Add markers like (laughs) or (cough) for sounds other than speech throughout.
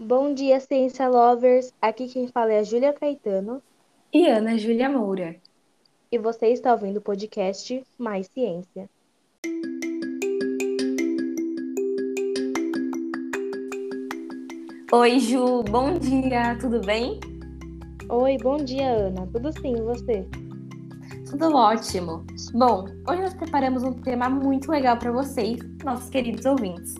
Bom dia, ciência lovers! Aqui quem fala é a Júlia Caetano. E Ana Júlia Moura. E você está ouvindo o podcast Mais Ciência. Oi, Ju, bom dia, tudo bem? Oi, bom dia, Ana. Tudo sim, e você? Tudo ótimo. Bom, hoje nós preparamos um tema muito legal para vocês, nossos queridos ouvintes.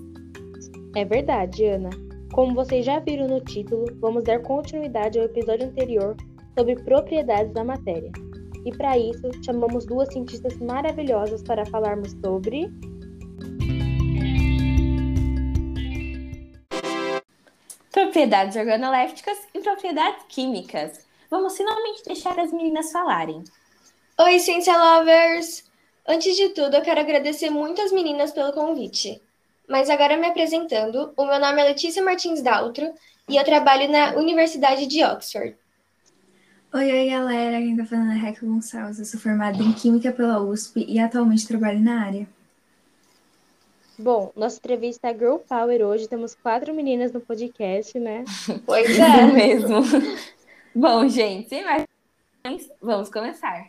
É verdade, Ana. Como vocês já viram no título, vamos dar continuidade ao episódio anterior sobre propriedades da matéria. E para isso, chamamos duas cientistas maravilhosas para falarmos sobre. Propriedades organolépticas e propriedades químicas. Vamos finalmente deixar as meninas falarem. Oi, Ciência Lovers! Antes de tudo, eu quero agradecer muito às meninas pelo convite. Mas agora me apresentando, o meu nome é Letícia Martins Daltro e eu trabalho na Universidade de Oxford. Oi, oi, galera. Quem tá falando é Reca Gonçalves. Eu sou formada em Química pela USP e atualmente trabalho na área. Bom, nossa entrevista é Girl Power hoje. Temos quatro meninas no podcast, né? (laughs) Pois é. mesmo. (laughs) Bom, gente, sem mais vamos começar.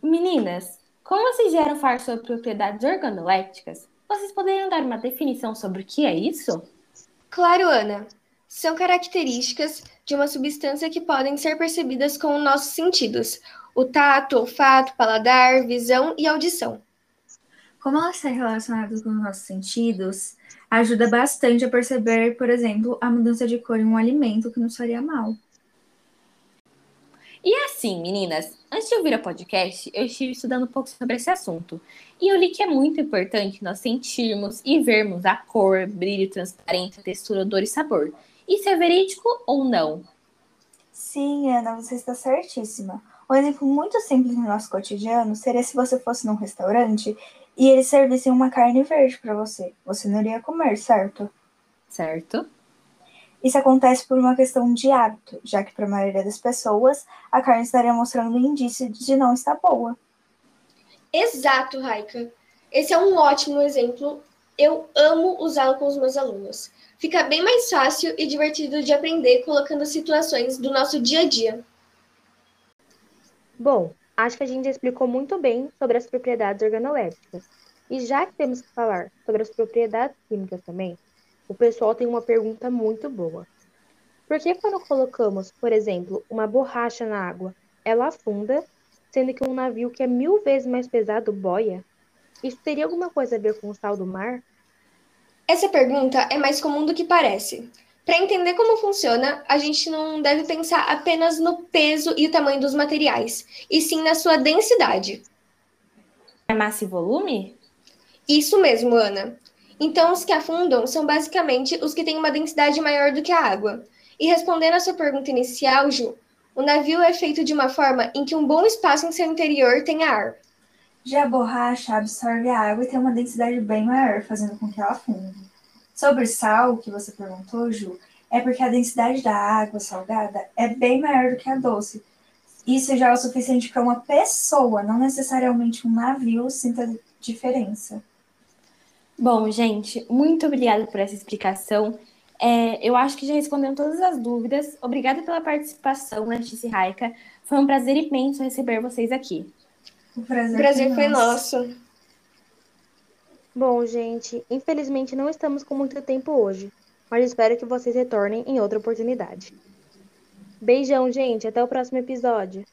Meninas, como vocês vieram falar sobre propriedades organolépticas, vocês poderiam dar uma definição sobre o que é isso? Claro, Ana. São características de uma substância que podem ser percebidas com nossos sentidos: o tato, olfato, paladar, visão e audição. Como ela está relacionada com os nossos sentidos, ajuda bastante a perceber, por exemplo, a mudança de cor em um alimento que nos faria mal. E assim, meninas, antes de ouvir o podcast, eu estive estudando um pouco sobre esse assunto. E eu li que é muito importante nós sentirmos e vermos a cor, brilho, transparência, textura, odor e sabor. Isso é verídico ou não? Sim, Ana, você está certíssima. Um exemplo muito simples no nosso cotidiano seria se você fosse num restaurante e eles servissem uma carne verde para você. Você não iria comer, certo? Certo. Isso acontece por uma questão de hábito, já que para a maioria das pessoas a carne estaria mostrando um indício de não estar boa. Exato, Raika. Esse é um ótimo exemplo. Eu amo usá-lo com os meus alunos. Fica bem mais fácil e divertido de aprender colocando situações do nosso dia a dia. Bom, acho que a gente explicou muito bem sobre as propriedades organolépticas. E já que temos que falar sobre as propriedades químicas também, o pessoal tem uma pergunta muito boa. Por que quando colocamos, por exemplo, uma borracha na água, ela afunda, sendo que um navio que é mil vezes mais pesado boia? Isso teria alguma coisa a ver com o sal do mar? Essa pergunta é mais comum do que parece. Para entender como funciona, a gente não deve pensar apenas no peso e o tamanho dos materiais, e sim na sua densidade. É massa e volume? Isso mesmo, Ana. Então, os que afundam são basicamente os que têm uma densidade maior do que a água. E respondendo à sua pergunta inicial, Ju, o navio é feito de uma forma em que um bom espaço em seu interior tenha ar. Já a borracha absorve a água e tem uma densidade bem maior, fazendo com que ela afunde. Sobre sal, que você perguntou, Ju, é porque a densidade da água salgada é bem maior do que a doce. Isso já é o suficiente para uma pessoa, não necessariamente um navio, sinta diferença. Bom, gente, muito obrigada por essa explicação. É, eu acho que já respondendo todas as dúvidas. Obrigada pela participação, Letícia Raica. Foi um prazer imenso receber vocês aqui. O prazer, O prazer foi foi nosso. nosso. Bom, gente, infelizmente não estamos com muito tempo hoje, mas espero que vocês retornem em outra oportunidade. Beijão, gente, até o próximo episódio.